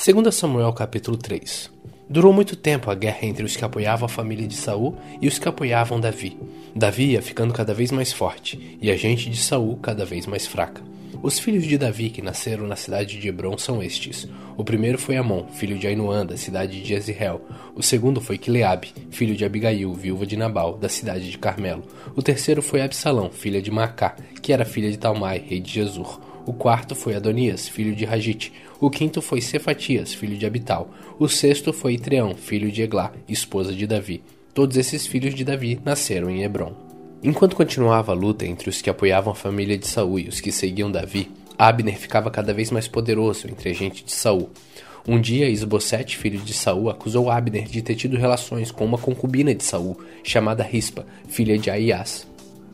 2 Samuel capítulo 3 Durou muito tempo a guerra entre os que apoiavam a família de Saul e os que apoiavam Davi. Davi ia ficando cada vez mais forte e a gente de Saul cada vez mais fraca. Os filhos de Davi que nasceram na cidade de Hebron são estes. O primeiro foi Amon, filho de Ainuã, da cidade de Jezreel. O segundo foi Quileabe, filho de Abigail, viúva de Nabal, da cidade de Carmelo. O terceiro foi Absalão, filha de Macá, que era filha de Talmai, rei de Jesur. O quarto foi Adonias, filho de Ragite. O quinto foi Cefatias, filho de Abital. O sexto foi Itreão, filho de Eglá, esposa de Davi. Todos esses filhos de Davi nasceram em Hebron. Enquanto continuava a luta entre os que apoiavam a família de Saul e os que seguiam Davi, Abner ficava cada vez mais poderoso entre a gente de Saul. Um dia, Isbosete, filho de Saul, acusou Abner de ter tido relações com uma concubina de Saul, chamada Rispa, filha de Aias.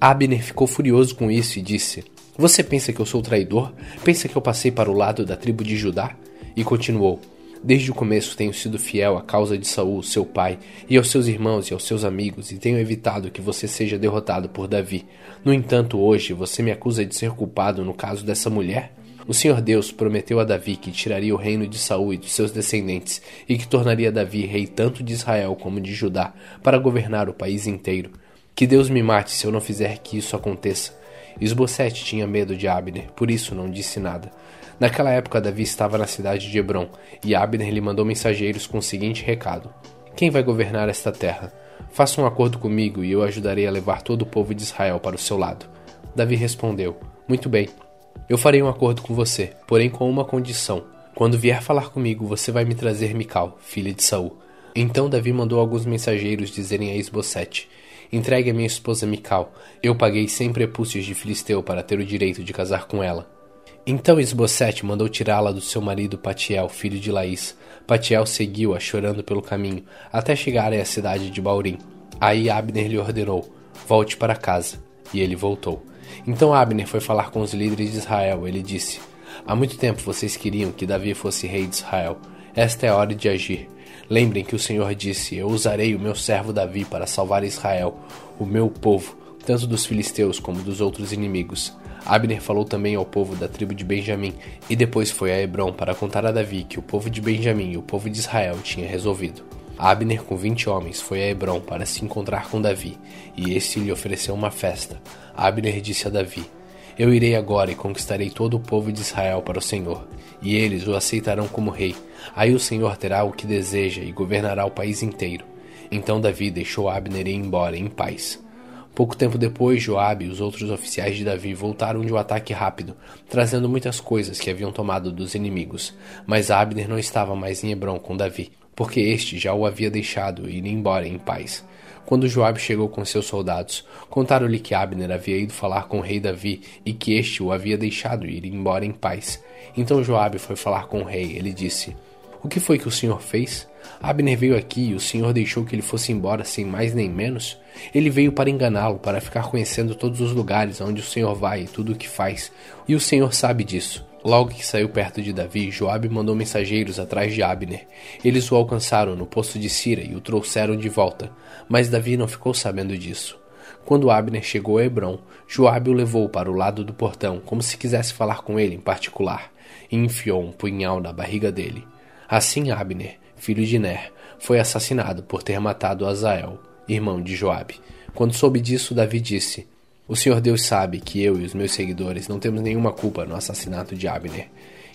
Abner ficou furioso com isso e disse: você pensa que eu sou traidor? Pensa que eu passei para o lado da tribo de Judá? E continuou: Desde o começo tenho sido fiel à causa de Saul, seu pai, e aos seus irmãos e aos seus amigos, e tenho evitado que você seja derrotado por Davi. No entanto, hoje você me acusa de ser culpado no caso dessa mulher? O Senhor Deus prometeu a Davi que tiraria o reino de Saul e dos seus descendentes, e que tornaria Davi rei tanto de Israel como de Judá, para governar o país inteiro. Que Deus me mate se eu não fizer que isso aconteça. Esbocete tinha medo de Abner, por isso não disse nada. Naquela época, Davi estava na cidade de Hebron, e Abner lhe mandou mensageiros com o seguinte recado: Quem vai governar esta terra? Faça um acordo comigo e eu ajudarei a levar todo o povo de Israel para o seu lado. Davi respondeu: Muito bem, eu farei um acordo com você, porém com uma condição. Quando vier falar comigo, você vai me trazer Mical, filha de Saul. Então Davi mandou alguns mensageiros dizerem a Esbocete: Entregue a minha esposa Mical. Eu paguei cem prepúcios de Filisteu para ter o direito de casar com ela. Então Esbocete mandou tirá-la do seu marido Patiel, filho de Laís. Patiel seguiu-a chorando pelo caminho, até chegarem à cidade de Baurim. Aí Abner lhe ordenou: Volte para casa. E ele voltou. Então Abner foi falar com os líderes de Israel. Ele disse: Há muito tempo vocês queriam que Davi fosse rei de Israel. Esta é a hora de agir. Lembrem que o Senhor disse: Eu usarei o meu servo Davi para salvar Israel, o meu povo, tanto dos filisteus como dos outros inimigos. Abner falou também ao povo da tribo de Benjamim e depois foi a Hebron para contar a Davi que o povo de Benjamim e o povo de Israel tinha resolvido. Abner, com vinte homens, foi a Hebron para se encontrar com Davi, e este lhe ofereceu uma festa. Abner disse a Davi: Eu irei agora e conquistarei todo o povo de Israel para o Senhor, e eles o aceitarão como rei. Aí o Senhor terá o que deseja e governará o país inteiro. Então Davi deixou Abner ir embora em paz. Pouco tempo depois, Joabe e os outros oficiais de Davi voltaram de um ataque rápido, trazendo muitas coisas que haviam tomado dos inimigos. Mas Abner não estava mais em Hebron com Davi, porque este já o havia deixado ir embora em paz. Quando Joabe chegou com seus soldados, contaram-lhe que Abner havia ido falar com o rei Davi e que este o havia deixado ir embora em paz. Então Joabe foi falar com o rei. Ele disse: O que foi que o senhor fez? Abner veio aqui e o senhor deixou que ele fosse embora sem mais nem menos? Ele veio para enganá-lo, para ficar conhecendo todos os lugares onde o senhor vai e tudo o que faz. E o senhor sabe disso. Logo que saiu perto de Davi, Joabe mandou mensageiros atrás de Abner. Eles o alcançaram no poço de Sira e o trouxeram de volta, mas Davi não ficou sabendo disso. Quando Abner chegou a Hebron, Joabe o levou para o lado do portão, como se quisesse falar com ele em particular, e enfiou um punhal na barriga dele. Assim Abner, filho de Ner, foi assassinado por ter matado Azael, irmão de Joabe. Quando soube disso, Davi disse: o Senhor Deus sabe que eu e os meus seguidores não temos nenhuma culpa no assassinato de Abner.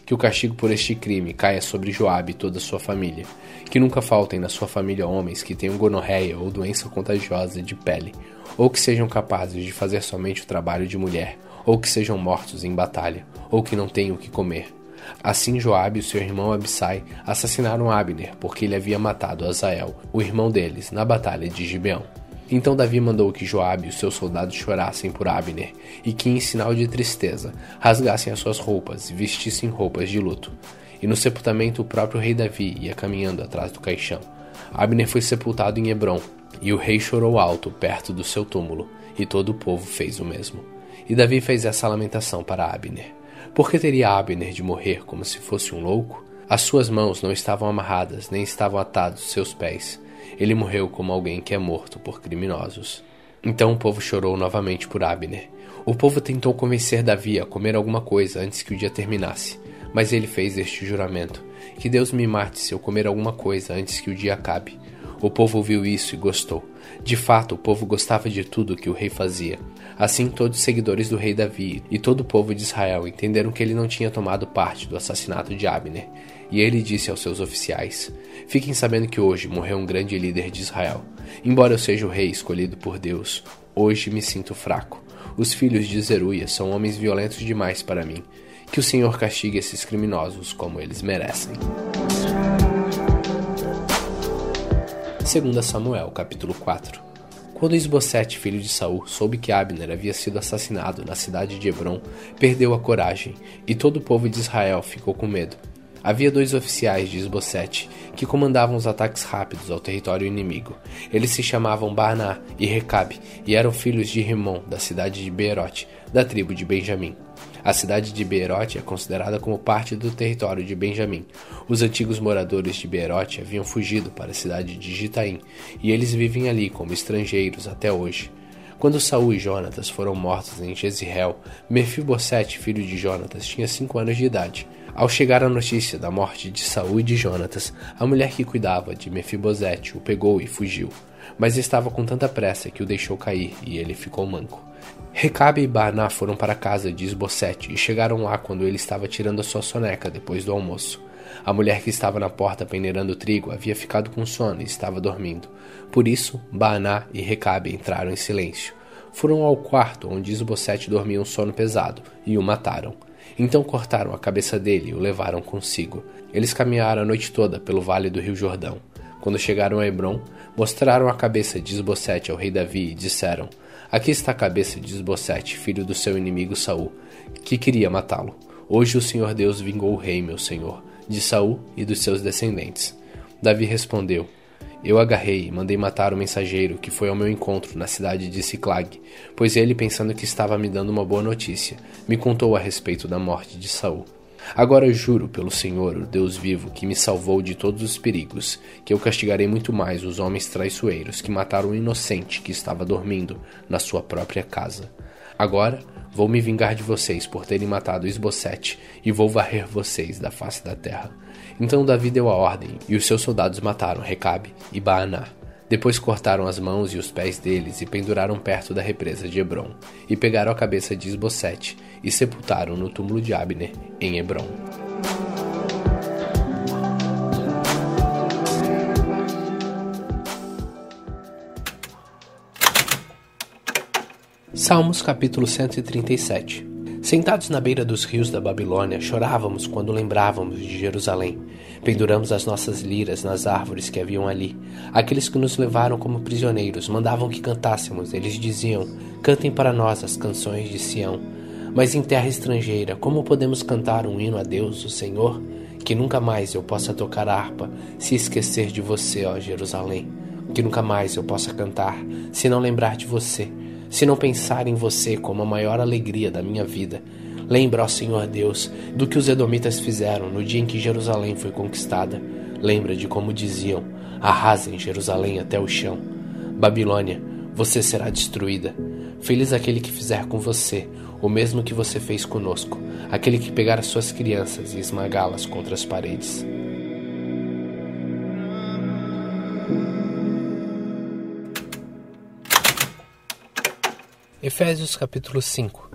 Que o castigo por este crime caia sobre Joabe e toda a sua família. Que nunca faltem na sua família homens que tenham gonorreia ou doença contagiosa de pele, ou que sejam capazes de fazer somente o trabalho de mulher, ou que sejam mortos em batalha, ou que não tenham o que comer. Assim Joabe e seu irmão Abissai assassinaram Abner, porque ele havia matado Azael, o irmão deles, na batalha de Gibeão. Então Davi mandou que Joabe e os seus soldados chorassem por Abner, e que, em sinal de tristeza, rasgassem as suas roupas e vestissem roupas de luto. E no sepultamento o próprio rei Davi ia caminhando atrás do caixão. Abner foi sepultado em Hebron, e o rei chorou alto perto do seu túmulo, e todo o povo fez o mesmo. E Davi fez essa lamentação para Abner. Por que teria Abner de morrer como se fosse um louco? As suas mãos não estavam amarradas, nem estavam atados seus pés ele morreu como alguém que é morto por criminosos. Então o povo chorou novamente por Abner. O povo tentou convencer Davi a comer alguma coisa antes que o dia terminasse, Mas ele fez este juramento: Que Deus me mate se eu comer alguma coisa antes que o dia acabe. O povo ouviu isso e gostou. De fato, o povo gostava de tudo que o rei fazia. Assim, todos os seguidores do rei Davi e todo o povo de Israel entenderam que ele não tinha tomado parte do assassinato de Abner. E ele disse aos seus oficiais: Fiquem sabendo que hoje morreu um grande líder de Israel. Embora eu seja o rei escolhido por Deus, hoje me sinto fraco. Os filhos de Zeruia são homens violentos demais para mim. Que o Senhor castigue esses criminosos como eles merecem. 2 Samuel, capítulo 4 Quando Isbosete, filho de Saul, soube que Abner havia sido assassinado na cidade de Hebron, perdeu a coragem, e todo o povo de Israel ficou com medo. Havia dois oficiais de Isbosete que comandavam os ataques rápidos ao território inimigo. Eles se chamavam Baaná e Recabe e eram filhos de Rimon, da cidade de Beerote, da tribo de Benjamim. A cidade de Beerote é considerada como parte do território de Benjamim. Os antigos moradores de Beerote haviam fugido para a cidade de Gitaim, e eles vivem ali como estrangeiros até hoje. Quando Saul e Jonatas foram mortos em Jezreel, Mefibosete, filho de Jonatas, tinha cinco anos de idade. Ao chegar a notícia da morte de Saul e de Jonatas, a mulher que cuidava de Mefibosete o pegou e fugiu, mas estava com tanta pressa que o deixou cair e ele ficou manco. Recabe e Baaná foram para a casa de Esbocete e chegaram lá quando ele estava tirando a sua soneca depois do almoço. A mulher que estava na porta peneirando trigo havia ficado com sono e estava dormindo. Por isso, Baaná e Recabe entraram em silêncio. Foram ao quarto onde Esbocete dormia um sono pesado e o mataram. Então cortaram a cabeça dele e o levaram consigo. Eles caminharam a noite toda pelo vale do rio Jordão. Quando chegaram a Hebron, mostraram a cabeça de Esbocete ao rei Davi e disseram: Aqui está a cabeça de Esbocete, filho do seu inimigo Saul, que queria matá-lo. Hoje o Senhor Deus vingou o rei, meu senhor, de Saul e dos seus descendentes. Davi respondeu: Eu agarrei e mandei matar o mensageiro que foi ao meu encontro na cidade de Ciclag, pois ele, pensando que estava me dando uma boa notícia, me contou a respeito da morte de Saul. Agora juro pelo Senhor, o Deus vivo, que me salvou de todos os perigos, que eu castigarei muito mais os homens traiçoeiros que mataram o inocente que estava dormindo na sua própria casa. Agora vou me vingar de vocês por terem matado Esbocete e vou varrer vocês da face da terra. Então Davi deu a ordem, e os seus soldados mataram Recabe e Baaná. Depois cortaram as mãos e os pés deles e penduraram perto da represa de Hebron, e pegaram a cabeça de Esbocete e sepultaram no túmulo de Abner, em Hebron. Salmos capítulo 137 Sentados na beira dos rios da Babilônia, chorávamos quando lembrávamos de Jerusalém. Penduramos as nossas liras nas árvores que haviam ali. Aqueles que nos levaram como prisioneiros mandavam que cantássemos. Eles diziam: Cantem para nós as canções de Sião. Mas em terra estrangeira, como podemos cantar um hino a Deus, o Senhor? Que nunca mais eu possa tocar a harpa se esquecer de você, ó Jerusalém. Que nunca mais eu possa cantar se não lembrar de você, se não pensar em você como a maior alegria da minha vida. Lembra, ó Senhor Deus, do que os Edomitas fizeram no dia em que Jerusalém foi conquistada. Lembra de como diziam: arrasem Jerusalém até o chão. Babilônia, você será destruída. Feliz aquele que fizer com você o mesmo que você fez conosco, aquele que pegar as suas crianças e esmagá-las contra as paredes. Efésios capítulo 5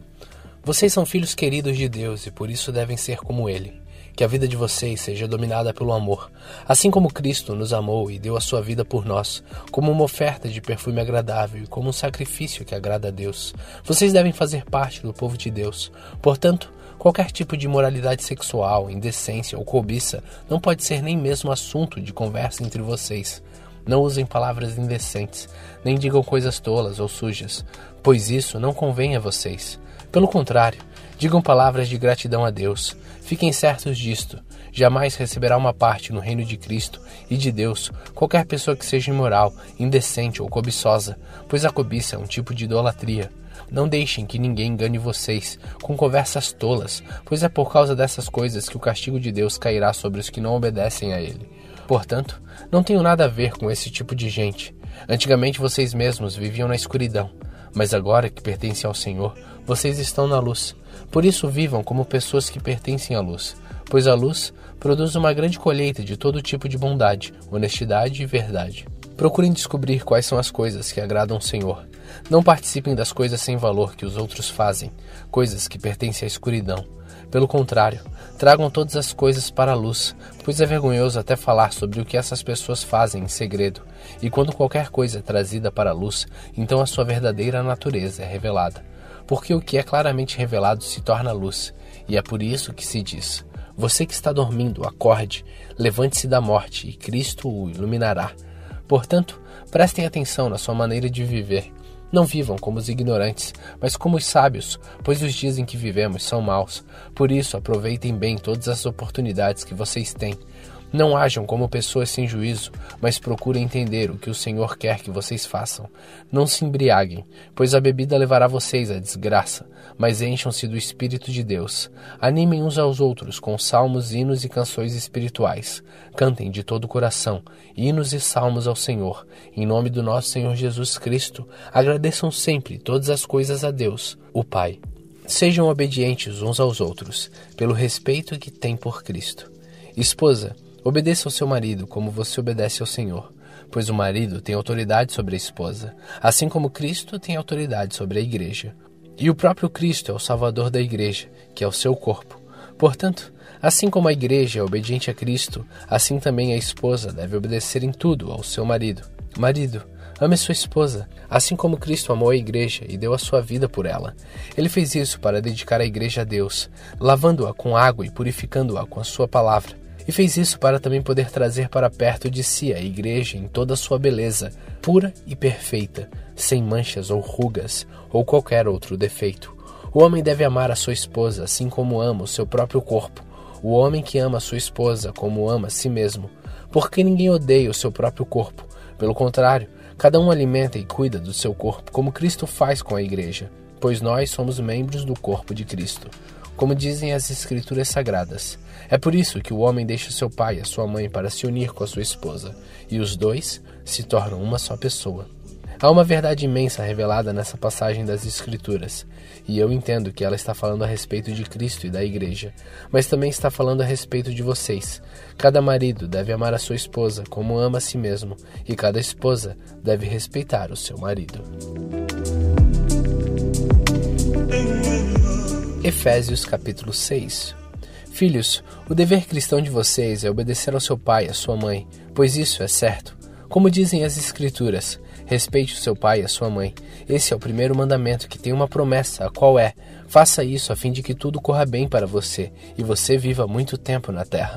Vocês são filhos queridos de Deus e por isso devem ser como Ele. Que a vida de vocês seja dominada pelo amor, assim como Cristo nos amou e deu a sua vida por nós, como uma oferta de perfume agradável e como um sacrifício que agrada a Deus. Vocês devem fazer parte do povo de Deus. Portanto, Qualquer tipo de imoralidade sexual, indecência ou cobiça não pode ser nem mesmo assunto de conversa entre vocês. Não usem palavras indecentes, nem digam coisas tolas ou sujas, pois isso não convém a vocês. Pelo contrário, digam palavras de gratidão a Deus. Fiquem certos disto: jamais receberá uma parte no reino de Cristo e de Deus qualquer pessoa que seja imoral, indecente ou cobiçosa, pois a cobiça é um tipo de idolatria. Não deixem que ninguém engane vocês com conversas tolas, pois é por causa dessas coisas que o castigo de Deus cairá sobre os que não obedecem a Ele. Portanto, não tenho nada a ver com esse tipo de gente. Antigamente vocês mesmos viviam na escuridão, mas agora que pertencem ao Senhor, vocês estão na luz. Por isso vivam como pessoas que pertencem à luz, pois a luz produz uma grande colheita de todo tipo de bondade, honestidade e verdade. Procurem descobrir quais são as coisas que agradam o Senhor. Não participem das coisas sem valor que os outros fazem, coisas que pertencem à escuridão. Pelo contrário, tragam todas as coisas para a luz, pois é vergonhoso até falar sobre o que essas pessoas fazem em segredo. E quando qualquer coisa é trazida para a luz, então a sua verdadeira natureza é revelada. Porque o que é claramente revelado se torna luz, e é por isso que se diz: Você que está dormindo, acorde, levante-se da morte, e Cristo o iluminará. Portanto, prestem atenção na sua maneira de viver. Não vivam como os ignorantes, mas como os sábios, pois os dias em que vivemos são maus. Por isso, aproveitem bem todas as oportunidades que vocês têm não ajam como pessoas sem juízo, mas procurem entender o que o Senhor quer que vocês façam. Não se embriaguem, pois a bebida levará vocês à desgraça, mas encham-se do Espírito de Deus. Animem uns aos outros com salmos, hinos e canções espirituais. Cantem de todo o coração, hinos e salmos ao Senhor. Em nome do nosso Senhor Jesus Cristo, agradeçam sempre todas as coisas a Deus, o Pai. Sejam obedientes uns aos outros, pelo respeito que têm por Cristo. Esposa, Obedeça ao seu marido como você obedece ao Senhor, pois o marido tem autoridade sobre a esposa, assim como Cristo tem autoridade sobre a igreja. E o próprio Cristo é o Salvador da igreja, que é o seu corpo. Portanto, assim como a igreja é obediente a Cristo, assim também a esposa deve obedecer em tudo ao seu marido. Marido, Ame sua esposa, assim como Cristo amou a igreja e deu a sua vida por ela. Ele fez isso para dedicar a igreja a Deus, lavando-a com água e purificando-a com a sua palavra e fez isso para também poder trazer para perto de si a igreja em toda a sua beleza, pura e perfeita, sem manchas ou rugas ou qualquer outro defeito. O homem deve amar a sua esposa assim como ama o seu próprio corpo. O homem que ama a sua esposa como ama a si mesmo, porque ninguém odeia o seu próprio corpo. Pelo contrário, cada um alimenta e cuida do seu corpo, como Cristo faz com a igreja, pois nós somos membros do corpo de Cristo como dizem as Escrituras Sagradas. É por isso que o homem deixa seu pai e sua mãe para se unir com a sua esposa, e os dois se tornam uma só pessoa. Há uma verdade imensa revelada nessa passagem das Escrituras, e eu entendo que ela está falando a respeito de Cristo e da Igreja, mas também está falando a respeito de vocês. Cada marido deve amar a sua esposa como ama a si mesmo, e cada esposa deve respeitar o seu marido. Efésios capítulo 6 Filhos, o dever cristão de vocês é obedecer ao seu pai e à sua mãe, pois isso é certo. Como dizem as Escrituras, respeite o seu pai e a sua mãe. Esse é o primeiro mandamento que tem uma promessa, a qual é: faça isso a fim de que tudo corra bem para você e você viva muito tempo na terra.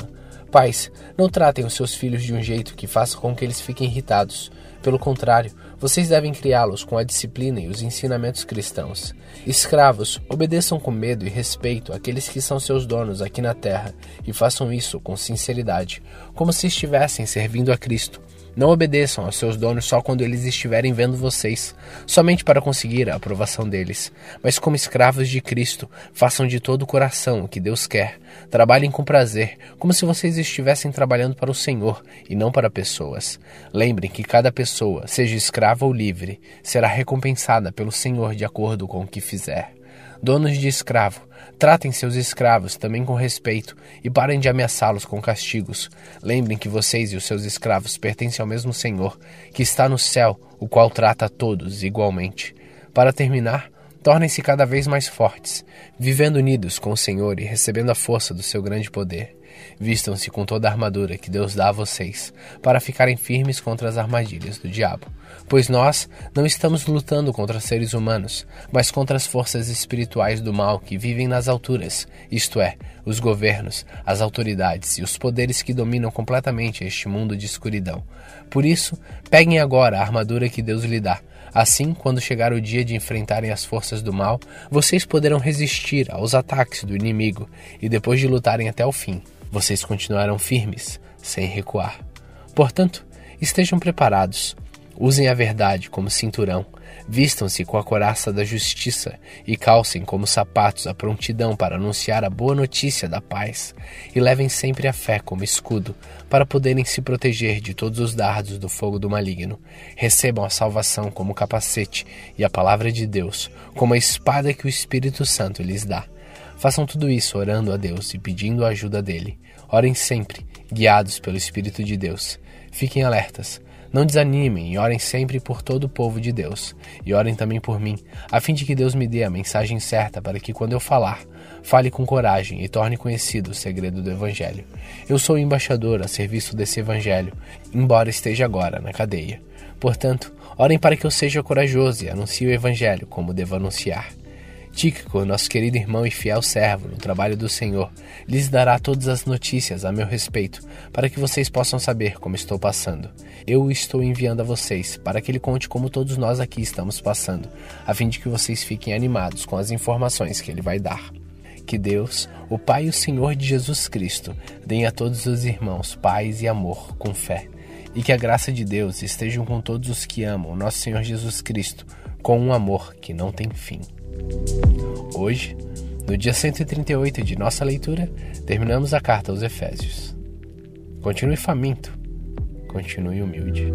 Pais, não tratem os seus filhos de um jeito que faça com que eles fiquem irritados. Pelo contrário, vocês devem criá-los com a disciplina e os ensinamentos cristãos. Escravos, obedeçam com medo e respeito aqueles que são seus donos aqui na terra e façam isso com sinceridade, como se estivessem servindo a Cristo não obedeçam aos seus donos só quando eles estiverem vendo vocês, somente para conseguir a aprovação deles, mas como escravos de Cristo, façam de todo o coração o que Deus quer. Trabalhem com prazer, como se vocês estivessem trabalhando para o Senhor e não para pessoas. Lembrem que cada pessoa, seja escrava ou livre, será recompensada pelo Senhor de acordo com o que fizer. Donos de escravo, tratem seus escravos também com respeito e parem de ameaçá-los com castigos. Lembrem que vocês e os seus escravos pertencem ao mesmo Senhor, que está no céu, o qual trata a todos igualmente. Para terminar, tornem-se cada vez mais fortes, vivendo unidos com o Senhor e recebendo a força do seu grande poder. Vistam-se com toda a armadura que Deus dá a vocês, para ficarem firmes contra as armadilhas do diabo. Pois nós não estamos lutando contra seres humanos, mas contra as forças espirituais do mal que vivem nas alturas, isto é, os governos, as autoridades e os poderes que dominam completamente este mundo de escuridão. Por isso, peguem agora a armadura que Deus lhe dá. Assim, quando chegar o dia de enfrentarem as forças do mal, vocês poderão resistir aos ataques do inimigo e depois de lutarem até o fim, vocês continuarão firmes, sem recuar. Portanto, estejam preparados. Usem a verdade como cinturão, vistam-se com a coraça da justiça e calcem como sapatos a prontidão para anunciar a boa notícia da paz, e levem sempre a fé como escudo, para poderem se proteger de todos os dardos do fogo do maligno. Recebam a salvação como capacete e a palavra de Deus como a espada que o Espírito Santo lhes dá. Façam tudo isso orando a Deus e pedindo a ajuda dele. Orem sempre, guiados pelo Espírito de Deus. Fiquem alertas. Não desanimem e orem sempre por todo o povo de Deus. E orem também por mim, a fim de que Deus me dê a mensagem certa para que, quando eu falar, fale com coragem e torne conhecido o segredo do Evangelho. Eu sou embaixador a serviço desse Evangelho, embora esteja agora na cadeia. Portanto, orem para que eu seja corajoso e anuncie o Evangelho como devo anunciar. Tíquico, nosso querido irmão e fiel servo no trabalho do Senhor, lhes dará todas as notícias a meu respeito, para que vocês possam saber como estou passando. Eu o estou enviando a vocês, para que ele conte como todos nós aqui estamos passando, a fim de que vocês fiquem animados com as informações que ele vai dar. Que Deus, o Pai e o Senhor de Jesus Cristo, deem a todos os irmãos paz e amor com fé, e que a graça de Deus estejam com todos os que amam nosso Senhor Jesus Cristo, com um amor que não tem fim. Hoje, no dia 138 de nossa leitura, terminamos a carta aos Efésios. Continue faminto, continue humilde.